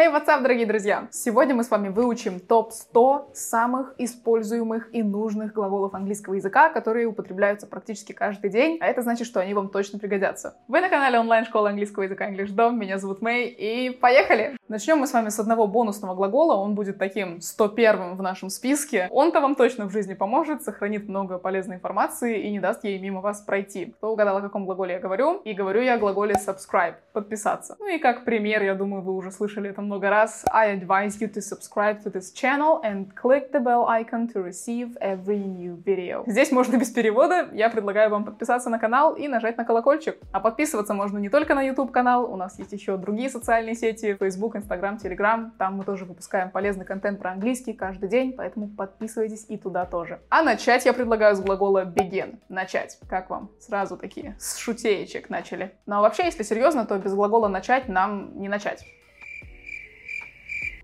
Hey, what's up, дорогие друзья! Сегодня мы с вами выучим топ-100 самых используемых и нужных глаголов английского языка, которые употребляются практически каждый день, а это значит, что они вам точно пригодятся. Вы на канале онлайн-школы английского языка English Dom, меня зовут Мэй, и поехали! Начнем мы с вами с одного бонусного глагола, он будет таким 101 в нашем списке. Он-то вам точно в жизни поможет, сохранит много полезной информации и не даст ей мимо вас пройти. Кто угадал, о каком глаголе я говорю? И говорю я о глаголе subscribe, подписаться. Ну и как пример, я думаю, вы уже слышали это много раз, I advise you to subscribe to this channel and click the bell icon to receive every new video. Здесь можно без перевода, я предлагаю вам подписаться на канал и нажать на колокольчик. А подписываться можно не только на YouTube канал, у нас есть еще другие социальные сети, Facebook, Instagram, Telegram, там мы тоже выпускаем полезный контент про английский каждый день, поэтому подписывайтесь и туда тоже. А начать я предлагаю с глагола begin, начать. Как вам? Сразу такие, с шутеечек начали. Ну а вообще, если серьезно, то без глагола начать нам не начать.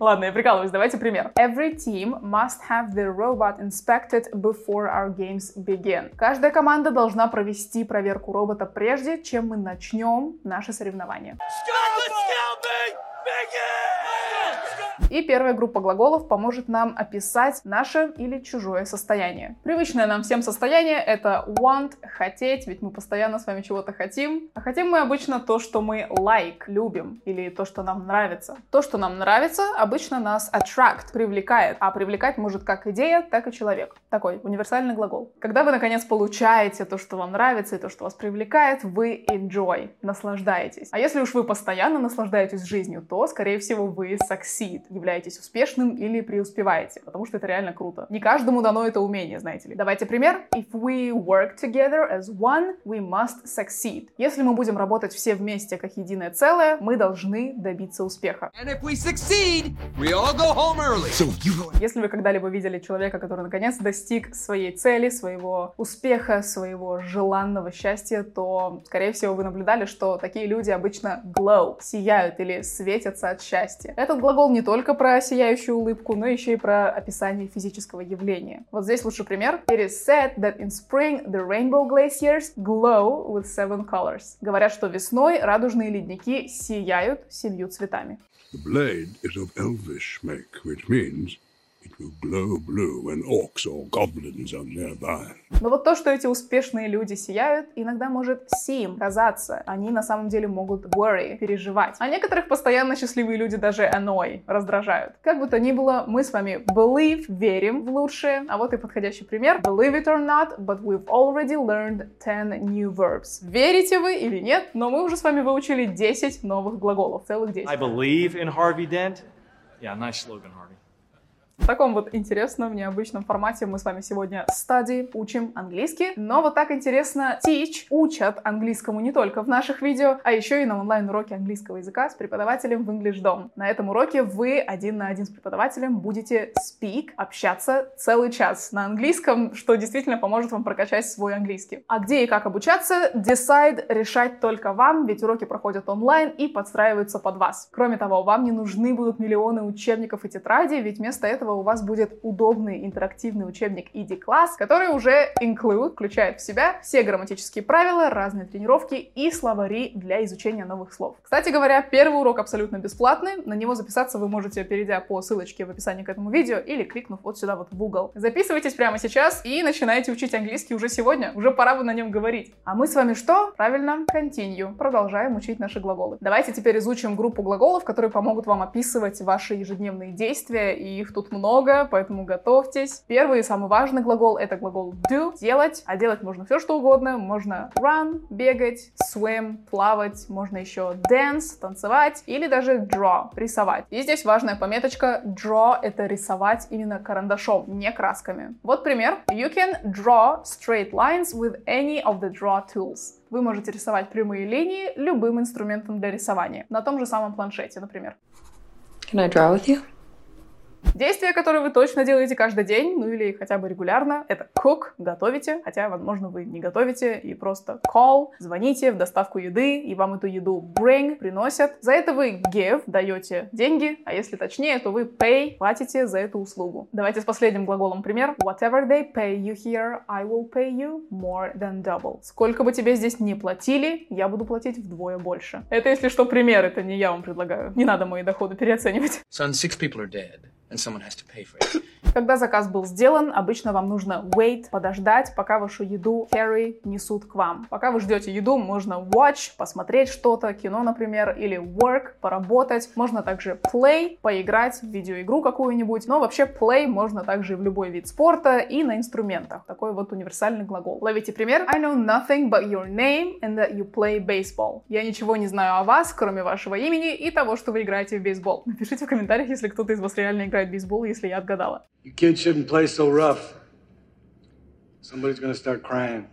Ладно, я прикалываюсь, давайте пример. Every team must have their robot inspected before our games begin. Каждая команда должна провести проверку робота прежде, чем мы начнем наше соревнование. И первая группа глаголов поможет нам описать наше или чужое состояние. Привычное нам всем состояние — это want, хотеть, ведь мы постоянно с вами чего-то хотим. А хотим мы обычно то, что мы like, любим, или то, что нам нравится. То, что нам нравится, обычно нас attract, привлекает. А привлекать может как идея, так и человек. Такой универсальный глагол. Когда вы, наконец, получаете то, что вам нравится, и то, что вас привлекает, вы enjoy, наслаждаетесь. А если уж вы постоянно наслаждаетесь жизнью, то, скорее всего, вы succeed, являетесь успешным или преуспеваете, потому что это реально круто. Не каждому дано это умение, знаете ли. Давайте пример. If we work together as one, we must succeed. Если мы будем работать все вместе как единое целое, мы должны добиться успеха. Succeed. So you Если вы когда-либо видели человека, который наконец достиг своей цели, своего успеха, своего желанного счастья, то, скорее всего, вы наблюдали, что такие люди обычно glow, сияют или светятся от счастья. Этот глагол не только про сияющую улыбку, но еще и про описание физического явления. Вот здесь лучший пример. It is said that in spring the rainbow glaciers glow with seven colors. Говорят, что весной радужные ледники сияют семью цветами. The blade is of elvish make, which means glow blue when orcs or goblins are nearby. Но вот то, что эти успешные люди сияют, иногда может seem, казаться. Они на самом деле могут worry, переживать. А некоторых постоянно счастливые люди даже annoy, раздражают. Как бы то ни было, мы с вами believe, верим в лучшее. А вот и подходящий пример. Believe it or not, but we've already learned 10 new verbs. Верите вы или нет, но мы уже с вами выучили 10 новых глаголов, целых 10. I believe in Harvey Dent. Yeah, nice slogan, Harvey. В таком вот интересном, необычном формате мы с вами сегодня study, учим английский. Но вот так интересно teach, учат английскому не только в наших видео, а еще и на онлайн-уроке английского языка с преподавателем в English Dom. На этом уроке вы один на один с преподавателем будете speak, общаться целый час на английском, что действительно поможет вам прокачать свой английский. А где и как обучаться, decide решать только вам, ведь уроки проходят онлайн и подстраиваются под вас. Кроме того, вам не нужны будут миллионы учебников и тетрадей, ведь вместо этого у вас будет удобный интерактивный учебник ED Class, который уже include, включает в себя все грамматические правила, разные тренировки и словари для изучения новых слов. Кстати говоря, первый урок абсолютно бесплатный. На него записаться вы можете, перейдя по ссылочке в описании к этому видео или кликнув вот сюда вот в Google. Записывайтесь прямо сейчас и начинайте учить английский уже сегодня. Уже пора бы на нем говорить. А мы с вами что? Правильно, continue. Продолжаем учить наши глаголы. Давайте теперь изучим группу глаголов, которые помогут вам описывать ваши ежедневные действия, и их тут много, поэтому готовьтесь. Первый и самый важный глагол — это глагол do, делать, а делать можно все что угодно. Можно run, бегать, swim, плавать, можно еще dance, танцевать, или даже draw, рисовать. И здесь важная пометочка draw — это рисовать именно карандашом, не красками. Вот пример. You can draw straight lines with any of the draw tools. Вы можете рисовать прямые линии любым инструментом для рисования. На том же самом планшете, например. Can I draw with you? Действия, которые вы точно делаете каждый день, ну или хотя бы регулярно, это cook, готовите, хотя, возможно, вы не готовите, и просто call, звоните в доставку еды, и вам эту еду bring, приносят. За это вы give, даете деньги, а если точнее, то вы pay, платите за эту услугу. Давайте с последним глаголом пример. Whatever they pay you here, I will pay you more than double. Сколько бы тебе здесь не платили, я буду платить вдвое больше. Это, если что, пример, это не я вам предлагаю. Не надо мои доходы переоценивать. Son, six people are dead, and someone has to pay for it. Когда заказ был сделан, обычно вам нужно wait, подождать, пока вашу еду carry несут к вам. Пока вы ждете еду, можно watch, посмотреть что-то, кино, например, или work, поработать. Можно также play, поиграть в видеоигру какую-нибудь. Но вообще play можно также в любой вид спорта и на инструментах. Такой вот универсальный глагол. Ловите пример. I know nothing but your name and that you play baseball. Я ничего не знаю о вас, кроме вашего имени и того, что вы играете в бейсбол. Напишите в комментариях, если кто-то из вас реально играет в бейсбол, если я отгадала. You kids shouldn't play so rough. Somebody's gonna start crying.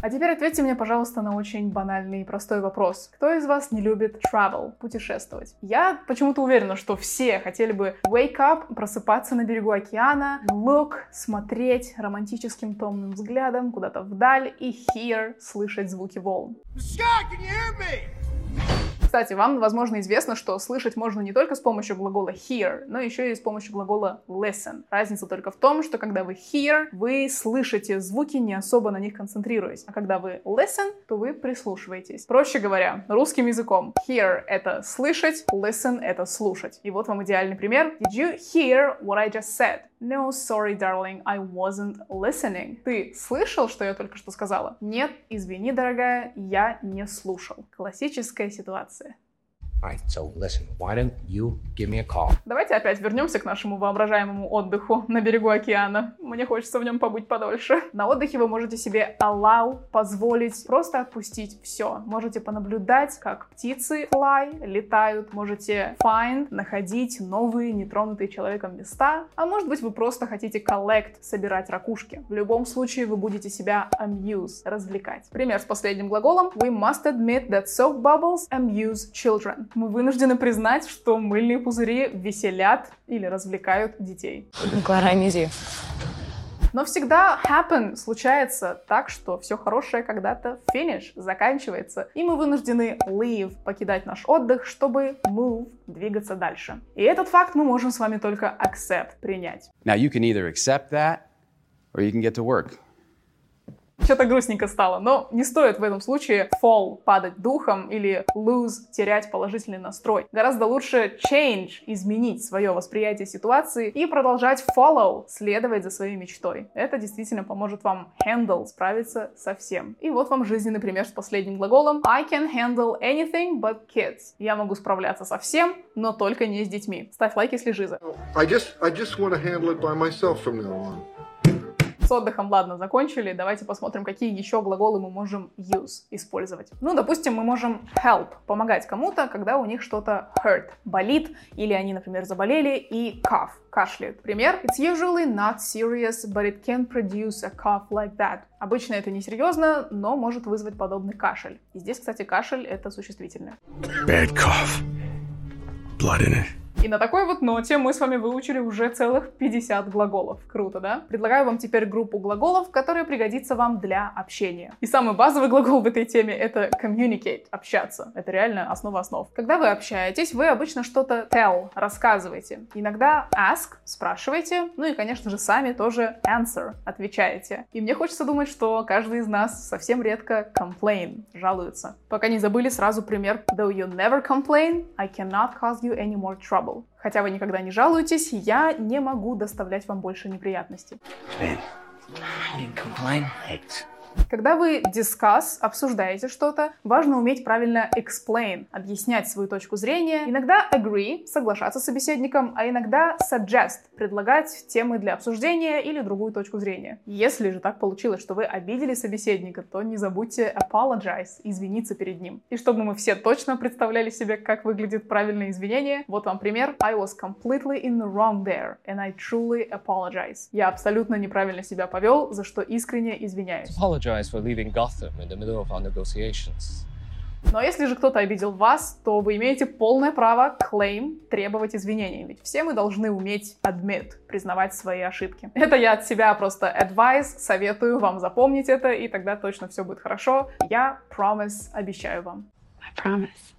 А теперь ответьте мне, пожалуйста, на очень банальный и простой вопрос. Кто из вас не любит travel, путешествовать? Я почему-то уверена, что все хотели бы wake up, просыпаться на берегу океана, look, смотреть романтическим томным взглядом куда-то вдаль и hear, слышать звуки волн. Scott, can you hear me? Кстати, вам, возможно, известно, что слышать можно не только с помощью глагола hear, но еще и с помощью глагола listen. Разница только в том, что когда вы hear, вы слышите звуки, не особо на них концентрируясь. А когда вы listen, то вы прислушиваетесь. Проще говоря, русским языком hear — это слышать, listen — это слушать. И вот вам идеальный пример. Did you hear what I just said? No, sorry, darling, I wasn't listening. Ты слышал, что я только что сказала? Нет, извини, дорогая, я не слушал. Классическая ситуация. Давайте опять вернемся к нашему воображаемому отдыху на берегу океана. Мне хочется в нем побыть подольше. На отдыхе вы можете себе allow, позволить, просто отпустить все. Можете понаблюдать, как птицы fly, летают. Можете find, находить новые, нетронутые человеком места. А может быть, вы просто хотите collect, собирать ракушки. В любом случае, вы будете себя amuse, развлекать. Пример с последним глаголом. We must admit that soap bubbles amuse children. Мы вынуждены признать, что мыльные пузыри веселят или развлекают детей. I'm easy. Но всегда happen случается так, что все хорошее когда-то finish, заканчивается, и мы вынуждены leave, покидать наш отдых, чтобы move, двигаться дальше. И этот факт мы можем с вами только accept, принять. Now, you can either accept that or you can get to work. Что-то грустненько стало, но не стоит в этом случае fall, падать духом или lose, терять положительный настрой. Гораздо лучше change, изменить свое восприятие ситуации и продолжать follow, следовать за своей мечтой. Это действительно поможет вам handle, справиться со всем. И вот вам жизненный пример с последним глаголом I can handle anything but kids. Я могу справляться со всем, но только не с детьми. Ставь лайк, если жиза. I just I just want to handle it by myself from now on. С отдыхом, ладно, закончили. Давайте посмотрим, какие еще глаголы мы можем use, использовать. Ну, допустим, мы можем help, помогать кому-то, когда у них что-то hurt, болит, или они, например, заболели, и cough, кашляют. Пример. It's usually not serious, but it can produce a cough like that. Обычно это не серьезно, но может вызвать подобный кашель. И здесь, кстати, кашель — это существительное. Bad cough. Blood in it. И на такой вот ноте мы с вами выучили уже целых 50 глаголов. Круто, да? Предлагаю вам теперь группу глаголов, которая пригодится вам для общения. И самый базовый глагол в этой теме — это communicate, общаться. Это реально основа основ. Когда вы общаетесь, вы обычно что-то tell, рассказываете. Иногда ask, спрашиваете, ну и, конечно же, сами тоже answer, отвечаете. И мне хочется думать, что каждый из нас совсем редко complain, жалуется. Пока не забыли сразу пример Though you never complain, I cannot cause you any more trouble. Хотя вы никогда не жалуетесь, я не могу доставлять вам больше неприятностей. I didn't complain. Когда вы discuss, обсуждаете что-то, важно уметь правильно explain, объяснять свою точку зрения. Иногда agree, соглашаться с собеседником, а иногда suggest, предлагать темы для обсуждения или другую точку зрения. Если же так получилось, что вы обидели собеседника, то не забудьте apologize, извиниться перед ним. И чтобы мы все точно представляли себе, как выглядит правильное извинение, вот вам пример. I was completely in the wrong there, and I truly apologize. Я абсолютно неправильно себя повел, за что искренне извиняюсь. For leaving Gotham in the middle of our negotiations. Но если же кто-то обидел вас, то вы имеете полное право claim требовать извинений. Ведь все мы должны уметь admit, признавать свои ошибки. Это я от себя просто advice, советую вам запомнить это, и тогда точно все будет хорошо. Я promise, обещаю вам. I promise.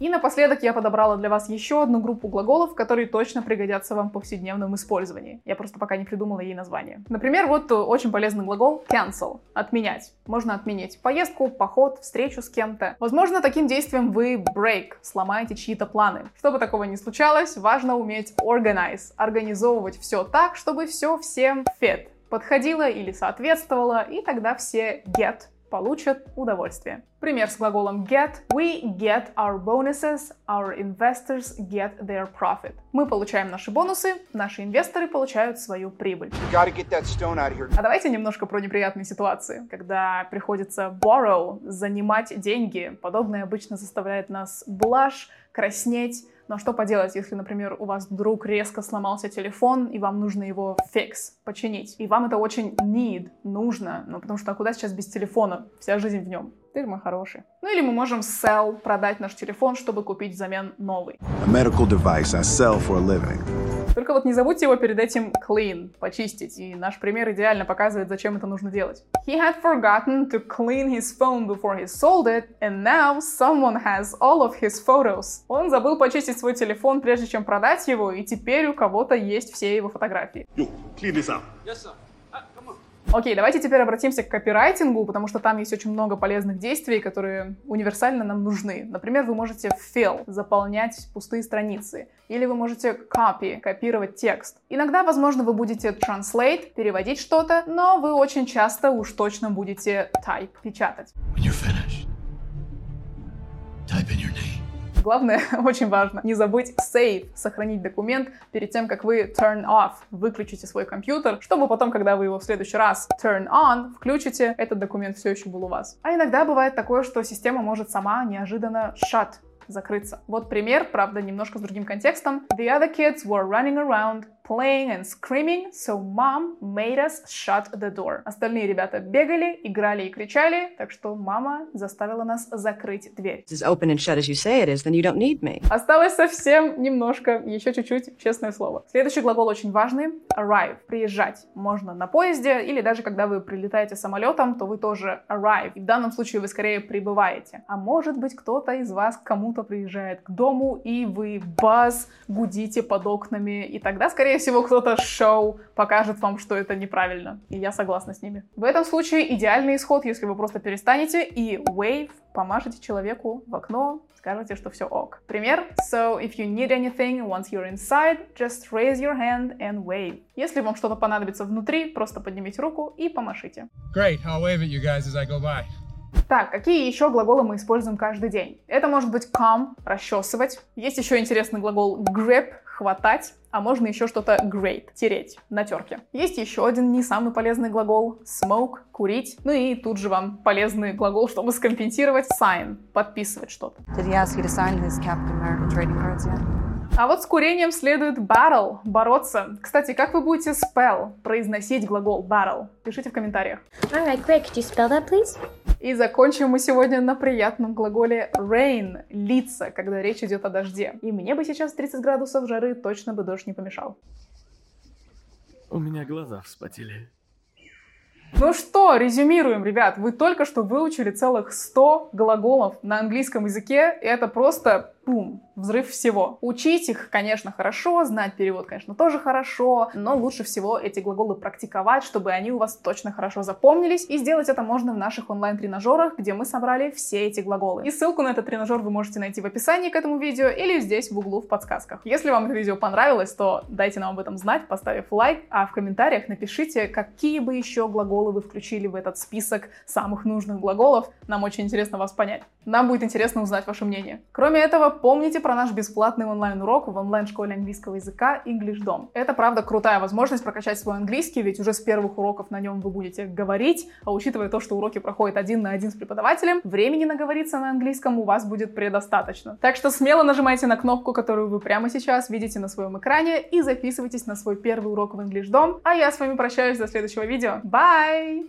И напоследок я подобрала для вас еще одну группу глаголов, которые точно пригодятся вам в повседневном использовании. Я просто пока не придумала ей название. Например, вот очень полезный глагол cancel — отменять. Можно отменить поездку, поход, встречу с кем-то. Возможно, таким действием вы break, сломаете чьи-то планы. Чтобы такого не случалось, важно уметь organize, организовывать все так, чтобы все всем fit, подходило или соответствовало, и тогда все get получат удовольствие. Пример с глаголом get. We get our bonuses, our investors get their profit. Мы получаем наши бонусы, наши инвесторы получают свою прибыль. А давайте немножко про неприятные ситуации, когда приходится borrow, занимать деньги. Подобное обычно заставляет нас blush, краснеть, но что поделать, если, например, у вас вдруг резко сломался телефон, и вам нужно его fix, починить. И вам это очень need, нужно, ну потому что куда сейчас без телефона? Вся жизнь в нем. Ты мой хороший. Ну или мы можем sell, продать наш телефон, чтобы купить взамен новый. A medical device I sell for a living. Только вот не забудьте его перед этим clean, почистить. И наш пример идеально показывает, зачем это нужно делать. He had forgotten to clean his phone before he sold it, and now someone has all of his photos. Он забыл почистить свой телефон, прежде чем продать его, и теперь у кого-то есть все его фотографии. You, clean this up. Yes, sir. Окей, давайте теперь обратимся к копирайтингу, потому что там есть очень много полезных действий, которые универсально нам нужны. Например, вы можете fill, заполнять пустые страницы. Или вы можете copy, копировать текст. Иногда, возможно, вы будете translate, переводить что-то, но вы очень часто уж точно будете type, печатать. When you're finished, type in your name. Главное, очень важно, не забыть save, сохранить документ перед тем, как вы turn off, выключите свой компьютер, чтобы потом, когда вы его в следующий раз turn on, включите, этот документ все еще был у вас. А иногда бывает такое, что система может сама неожиданно shut, закрыться. Вот пример, правда, немножко с другим контекстом. The other kids were running around, playing and screaming, so mom made us shut the door. Остальные ребята бегали, играли и кричали, так что мама заставила нас закрыть дверь. Осталось совсем немножко, еще чуть-чуть, честное слово. Следующий глагол очень важный. Arrive. Приезжать. Можно на поезде, или даже когда вы прилетаете самолетом, то вы тоже arrive. И в данном случае вы скорее прибываете. А может быть, кто-то из вас кому-то приезжает к дому, и вы баз, гудите под окнами, и тогда, скорее всего, кто-то шоу покажет вам, что это неправильно. И я согласна с ними. В этом случае идеальный исход, если вы просто перестанете и wave, помашете человеку в окно, скажете, что все ок. Пример. So, if you need anything once you're inside, just raise your hand and wave. Если вам что-то понадобится внутри, просто поднимите руку и помашите. Great. I'll wave at you guys as I go by. Так, какие еще глаголы мы используем каждый день? Это может быть come, расчесывать. Есть еще интересный глагол grip, хватать, а можно еще что-то grate, тереть на терке. Есть еще один не самый полезный глагол smoke, курить. Ну и тут же вам полезный глагол, чтобы скомпенсировать sign, подписывать что-то. Did he ask you to sign his Captain America trading cards yet? А вот с курением следует battle, бороться. Кстати, как вы будете spell, произносить глагол battle? Пишите в комментариях. Alright, great. Could you spell that, please? И закончим мы сегодня на приятном глаголе rain, литься, когда речь идет о дожде. И мне бы сейчас 30 градусов жары точно бы дождь не помешал. У меня глаза вспотели. Ну что, резюмируем, ребят. Вы только что выучили целых 100 глаголов на английском языке. И это просто бум, взрыв всего. Учить их, конечно, хорошо, знать перевод, конечно, тоже хорошо, но лучше всего эти глаголы практиковать, чтобы они у вас точно хорошо запомнились. И сделать это можно в наших онлайн-тренажерах, где мы собрали все эти глаголы. И ссылку на этот тренажер вы можете найти в описании к этому видео или здесь в углу в подсказках. Если вам это видео понравилось, то дайте нам об этом знать, поставив лайк, а в комментариях напишите, какие бы еще глаголы вы включили в этот список самых нужных глаголов. Нам очень интересно вас понять. Нам будет интересно узнать ваше мнение. Кроме этого, помните про наш бесплатный онлайн-урок в онлайн-школе английского языка EnglishDom. Это, правда, крутая возможность прокачать свой английский, ведь уже с первых уроков на нем вы будете говорить, а учитывая то, что уроки проходят один на один с преподавателем, времени наговориться на английском у вас будет предостаточно. Так что смело нажимайте на кнопку, которую вы прямо сейчас видите на своем экране, и записывайтесь на свой первый урок в EnglishDom. А я с вами прощаюсь до следующего видео. Bye!